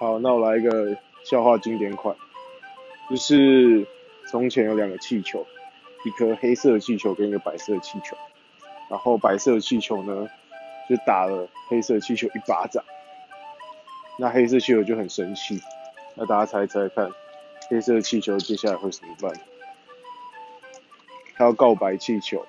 好，那我来一个笑话经典款，就是从前有两个气球，一颗黑色的气球跟一个白色的气球，然后白色的气球呢就打了黑色的气球一巴掌，那黑色气球就很生气，那大家猜猜看，黑色的气球接下来会怎么办？他要告白气球。